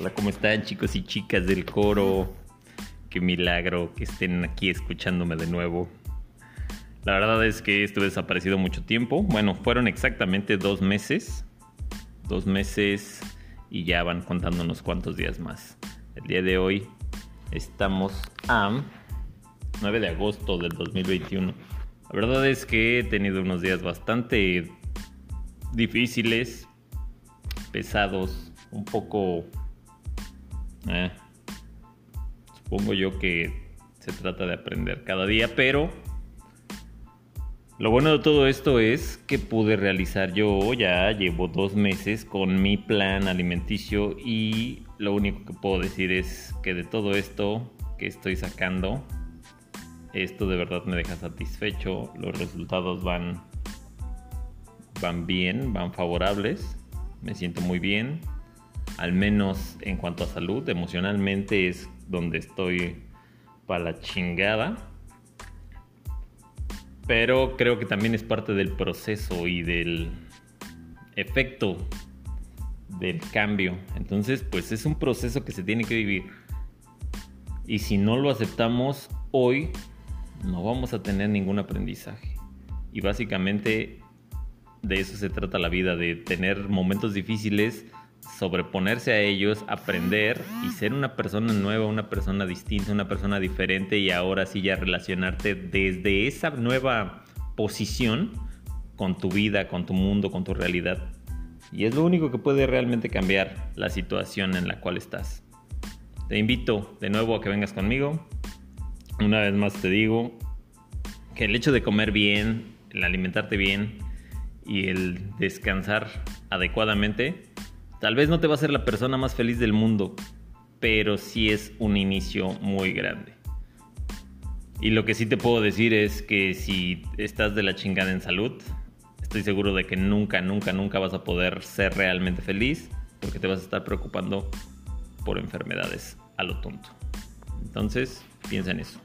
Hola, ¿cómo están chicos y chicas del coro? Qué milagro que estén aquí escuchándome de nuevo. La verdad es que estuve desaparecido mucho tiempo. Bueno, fueron exactamente dos meses. Dos meses y ya van contando unos cuantos días más. El día de hoy estamos a 9 de agosto del 2021. La verdad es que he tenido unos días bastante difíciles, pesados, un poco eh, supongo yo que se trata de aprender cada día, pero lo bueno de todo esto es que pude realizar yo ya llevo dos meses con mi plan alimenticio y lo único que puedo decir es que de todo esto que estoy sacando, esto de verdad me deja satisfecho, los resultados van, van bien, van favorables, me siento muy bien, al menos en cuanto a salud, emocionalmente es donde estoy para la chingada. Pero creo que también es parte del proceso y del efecto del cambio. Entonces, pues es un proceso que se tiene que vivir. Y si no lo aceptamos hoy, no vamos a tener ningún aprendizaje. Y básicamente de eso se trata la vida, de tener momentos difíciles sobreponerse a ellos, aprender y ser una persona nueva, una persona distinta, una persona diferente y ahora sí ya relacionarte desde esa nueva posición con tu vida, con tu mundo, con tu realidad. Y es lo único que puede realmente cambiar la situación en la cual estás. Te invito de nuevo a que vengas conmigo. Una vez más te digo que el hecho de comer bien, el alimentarte bien y el descansar adecuadamente Tal vez no te va a ser la persona más feliz del mundo, pero sí es un inicio muy grande. Y lo que sí te puedo decir es que si estás de la chingada en salud, estoy seguro de que nunca, nunca, nunca vas a poder ser realmente feliz porque te vas a estar preocupando por enfermedades a lo tonto. Entonces, piensa en eso.